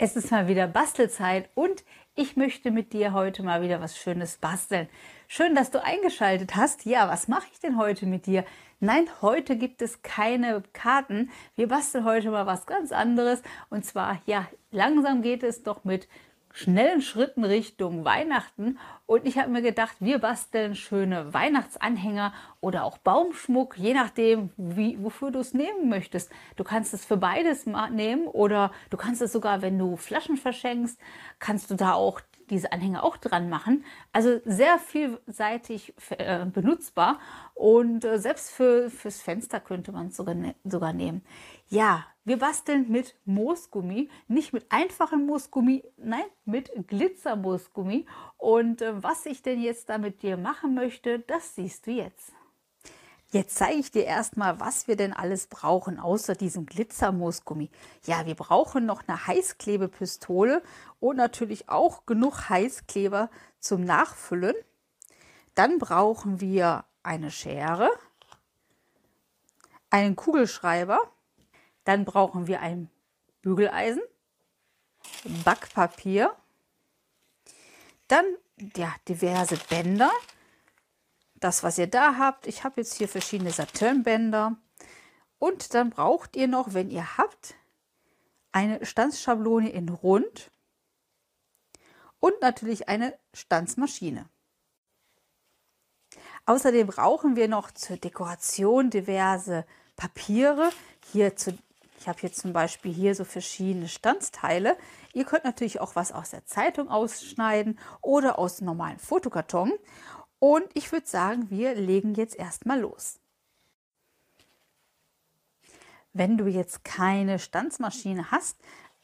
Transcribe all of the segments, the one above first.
Es ist mal wieder Bastelzeit und ich möchte mit dir heute mal wieder was Schönes basteln. Schön, dass du eingeschaltet hast. Ja, was mache ich denn heute mit dir? Nein, heute gibt es keine Karten. Wir basteln heute mal was ganz anderes. Und zwar, ja, langsam geht es doch mit schnellen Schritten Richtung Weihnachten. Und ich habe mir gedacht, wir basteln schöne Weihnachtsanhänger oder auch Baumschmuck, je nachdem, wie, wofür du es nehmen möchtest. Du kannst es für beides nehmen oder du kannst es sogar, wenn du Flaschen verschenkst, kannst du da auch diese Anhänger auch dran machen. Also sehr vielseitig äh, benutzbar und äh, selbst für, fürs Fenster könnte man es sogar, ne sogar nehmen. Ja, wir basteln mit Moosgummi, nicht mit einfachem Moosgummi, nein, mit Glitzermoosgummi. Und äh, was ich denn jetzt da mit dir machen möchte, das siehst du jetzt. Jetzt zeige ich dir erstmal, was wir denn alles brauchen, außer diesem Glitzermoosgummi. Ja, wir brauchen noch eine Heißklebepistole und natürlich auch genug Heißkleber zum Nachfüllen. Dann brauchen wir eine Schere, einen Kugelschreiber, dann brauchen wir ein Bügeleisen, Backpapier, dann ja, diverse Bänder. Das, was ihr da habt. Ich habe jetzt hier verschiedene Saturnbänder. Und dann braucht ihr noch, wenn ihr habt, eine Stanzschablone in rund und natürlich eine Stanzmaschine. Außerdem brauchen wir noch zur Dekoration diverse Papiere. Hier zu ich habe hier zum Beispiel hier so verschiedene Standsteile. Ihr könnt natürlich auch was aus der Zeitung ausschneiden oder aus normalen Fotokarton. Und ich würde sagen, wir legen jetzt erstmal los. Wenn du jetzt keine Stanzmaschine hast,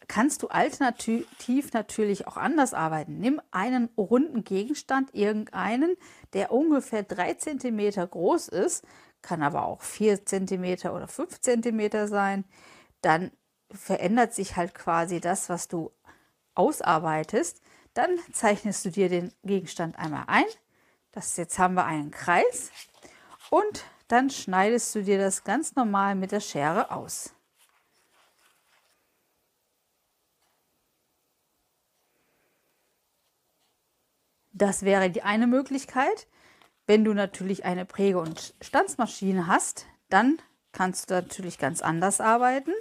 kannst du alternativ natürlich auch anders arbeiten. Nimm einen runden Gegenstand, irgendeinen, der ungefähr 3 cm groß ist, kann aber auch 4 cm oder 5 cm sein dann verändert sich halt quasi das, was du ausarbeitest. Dann zeichnest du dir den Gegenstand einmal ein. Das jetzt haben wir einen Kreis und dann schneidest du dir das ganz normal mit der Schere aus. Das wäre die eine Möglichkeit. Wenn du natürlich eine Präge- und Stanzmaschine hast, dann kannst du natürlich ganz anders arbeiten.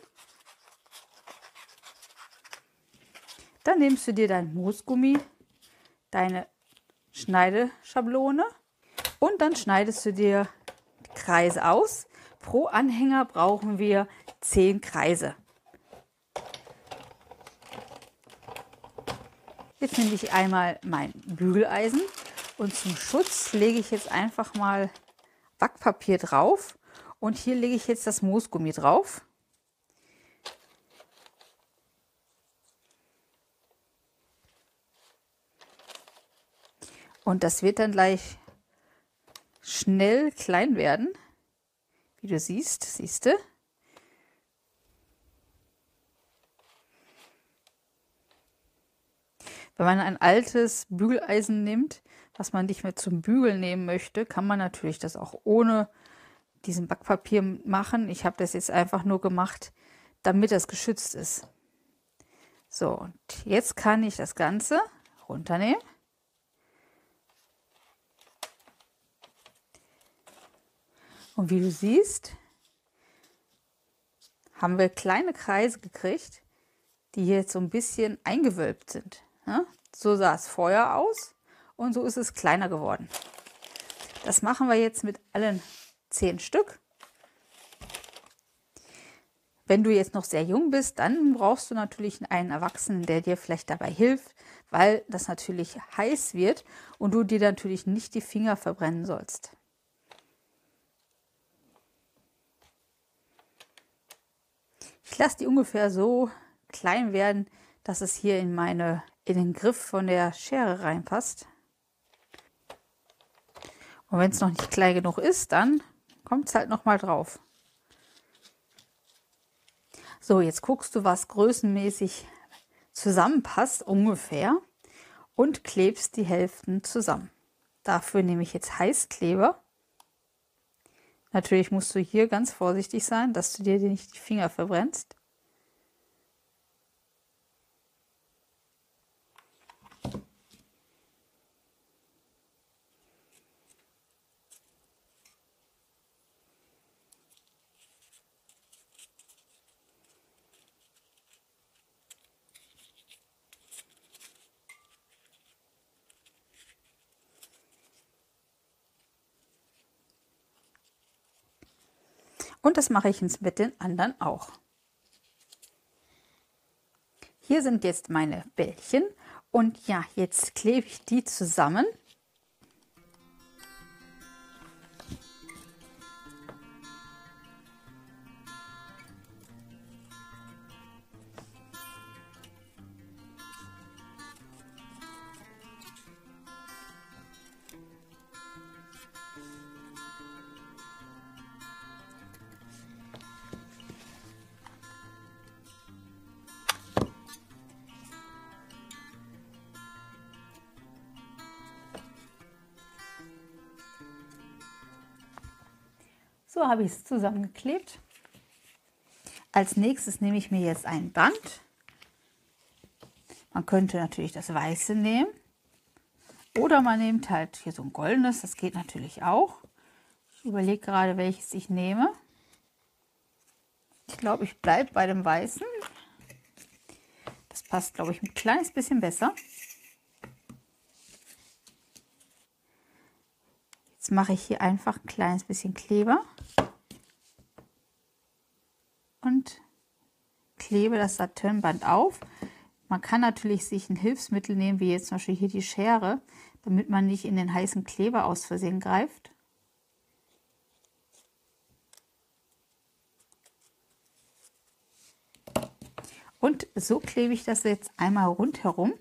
Dann nimmst du dir dein Moosgummi, deine Schneideschablone und dann schneidest du dir Kreise aus. Pro Anhänger brauchen wir 10 Kreise. Jetzt nehme ich einmal mein Bügeleisen und zum Schutz lege ich jetzt einfach mal Backpapier drauf und hier lege ich jetzt das Moosgummi drauf. Und das wird dann gleich schnell klein werden. Wie du siehst, siehst du. Wenn man ein altes Bügeleisen nimmt, was man nicht mehr zum Bügeln nehmen möchte, kann man natürlich das auch ohne diesen Backpapier machen. Ich habe das jetzt einfach nur gemacht, damit das geschützt ist. So, und jetzt kann ich das Ganze runternehmen. Und wie du siehst, haben wir kleine Kreise gekriegt, die jetzt so ein bisschen eingewölbt sind. Ja? So sah es vorher aus und so ist es kleiner geworden. Das machen wir jetzt mit allen zehn Stück. Wenn du jetzt noch sehr jung bist, dann brauchst du natürlich einen Erwachsenen, der dir vielleicht dabei hilft, weil das natürlich heiß wird und du dir natürlich nicht die Finger verbrennen sollst. Ich lasse die ungefähr so klein werden, dass es hier in, meine, in den Griff von der Schere reinpasst. Und wenn es noch nicht klein genug ist, dann kommt es halt noch mal drauf. So, jetzt guckst du, was größenmäßig zusammenpasst ungefähr und klebst die Hälften zusammen. Dafür nehme ich jetzt Heißkleber Natürlich musst du hier ganz vorsichtig sein, dass du dir nicht die Finger verbrennst. Und das mache ich jetzt mit den anderen auch. Hier sind jetzt meine Bällchen und ja, jetzt klebe ich die zusammen. So habe ich es zusammengeklebt. Als nächstes nehme ich mir jetzt ein Band. Man könnte natürlich das weiße nehmen. Oder man nimmt halt hier so ein goldenes, das geht natürlich auch. Ich überlege gerade, welches ich nehme. Ich glaube, ich bleibe bei dem weißen. Das passt, glaube ich, ein kleines bisschen besser. Jetzt mache ich hier einfach ein kleines bisschen Kleber und klebe das Saturnband auf. Man kann natürlich sich ein Hilfsmittel nehmen, wie jetzt zum Beispiel hier die Schere, damit man nicht in den heißen Kleber aus Versehen greift. Und so klebe ich das jetzt einmal rundherum.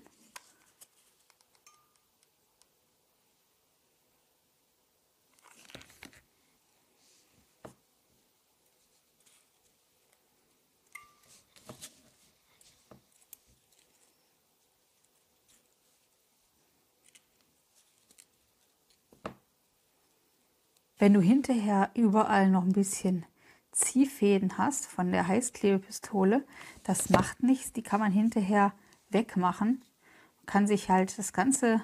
Wenn du hinterher überall noch ein bisschen Ziehfäden hast von der Heißklebepistole, das macht nichts, die kann man hinterher wegmachen. Man kann sich halt das ganze,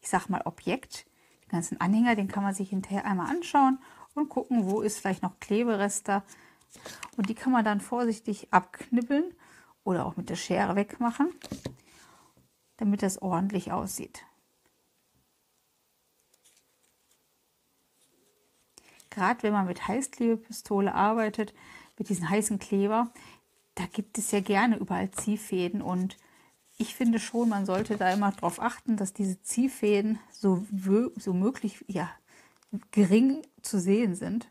ich sag mal Objekt, den ganzen Anhänger, den kann man sich hinterher einmal anschauen und gucken, wo ist vielleicht noch Kleberester. Und die kann man dann vorsichtig abknibbeln oder auch mit der Schere wegmachen, damit das ordentlich aussieht. Gerade wenn man mit Heißklebepistole arbeitet, mit diesen heißen Kleber, da gibt es ja gerne überall Ziehfäden und ich finde schon, man sollte da immer darauf achten, dass diese Ziehfäden so, so möglich ja, gering zu sehen sind.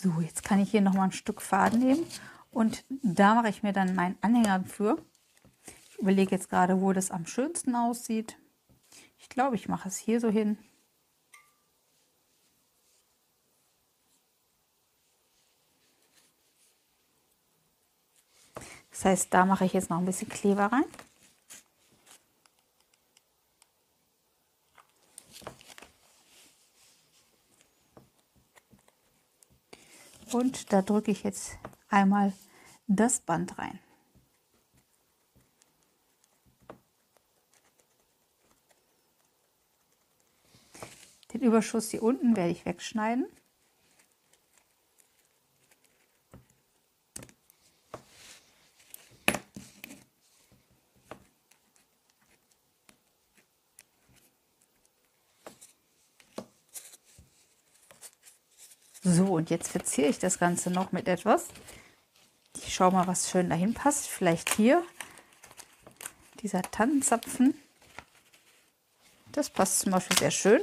So, jetzt kann ich hier noch mal ein Stück Faden nehmen und da mache ich mir dann meinen Anhänger für. Ich überlege jetzt gerade, wo das am schönsten aussieht. Ich glaube, ich mache es hier so hin. Das heißt, da mache ich jetzt noch ein bisschen Kleber rein. Und da drücke ich jetzt einmal das Band rein. Den Überschuss hier unten werde ich wegschneiden. So, und jetzt verziere ich das Ganze noch mit etwas. Ich schaue mal, was schön dahin passt. Vielleicht hier dieser Tannenzapfen. Das passt zum Beispiel sehr schön.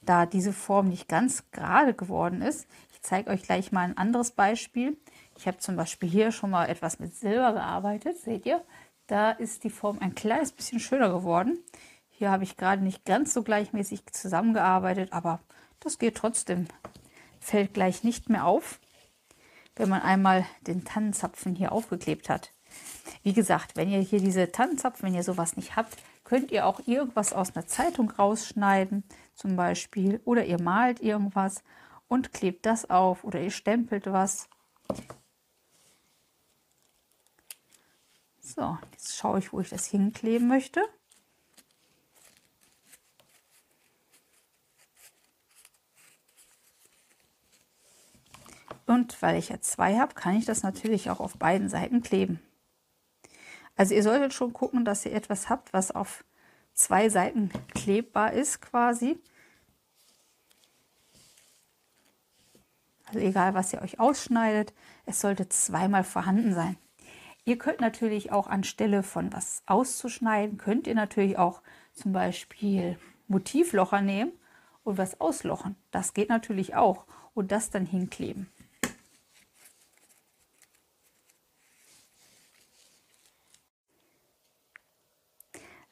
Da diese Form nicht ganz gerade geworden ist, ich zeige euch gleich mal ein anderes Beispiel. Ich habe zum Beispiel hier schon mal etwas mit Silber gearbeitet, seht ihr? Da ist die Form ein kleines bisschen schöner geworden. Hier habe ich gerade nicht ganz so gleichmäßig zusammengearbeitet, aber das geht trotzdem. Fällt gleich nicht mehr auf, wenn man einmal den Tannenzapfen hier aufgeklebt hat. Wie gesagt, wenn ihr hier diese Tannenzapfen, wenn ihr sowas nicht habt, könnt ihr auch irgendwas aus einer Zeitung rausschneiden, zum Beispiel, oder ihr malt irgendwas und klebt das auf oder ihr stempelt was. So, jetzt schaue ich, wo ich das hinkleben möchte. Und weil ich jetzt zwei habe, kann ich das natürlich auch auf beiden Seiten kleben. Also ihr solltet schon gucken, dass ihr etwas habt, was auf zwei Seiten klebbar ist quasi. Also egal, was ihr euch ausschneidet, es sollte zweimal vorhanden sein. Ihr könnt natürlich auch anstelle von was auszuschneiden, könnt ihr natürlich auch zum Beispiel Motivlocher nehmen und was auslochen. Das geht natürlich auch und das dann hinkleben.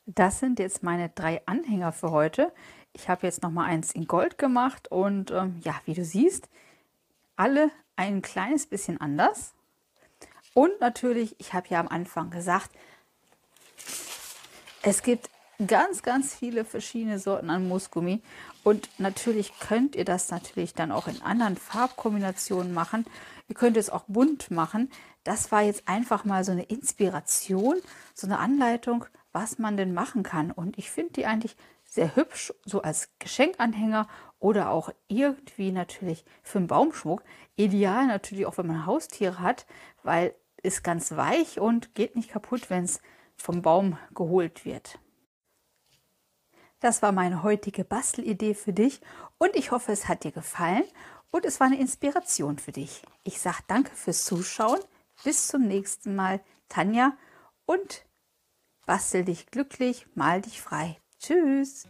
Das sind jetzt meine drei Anhänger für heute. Ich habe jetzt noch mal eins in Gold gemacht und ähm, ja, wie du siehst, alle ein kleines bisschen anders. Und natürlich, ich habe ja am Anfang gesagt, es gibt ganz, ganz viele verschiedene Sorten an Moosgummi. Und natürlich könnt ihr das natürlich dann auch in anderen Farbkombinationen machen. Ihr könnt es auch bunt machen. Das war jetzt einfach mal so eine Inspiration, so eine Anleitung, was man denn machen kann. Und ich finde die eigentlich sehr hübsch, so als Geschenkanhänger oder auch irgendwie natürlich für einen Baumschmuck. Ideal natürlich auch, wenn man Haustiere hat, weil es ganz weich und geht nicht kaputt, wenn es vom Baum geholt wird. Das war meine heutige Bastelidee für dich und ich hoffe, es hat dir gefallen und es war eine Inspiration für dich. Ich sage danke fürs Zuschauen. Bis zum nächsten Mal, Tanja und bastel dich glücklich, mal dich frei. Tschüss!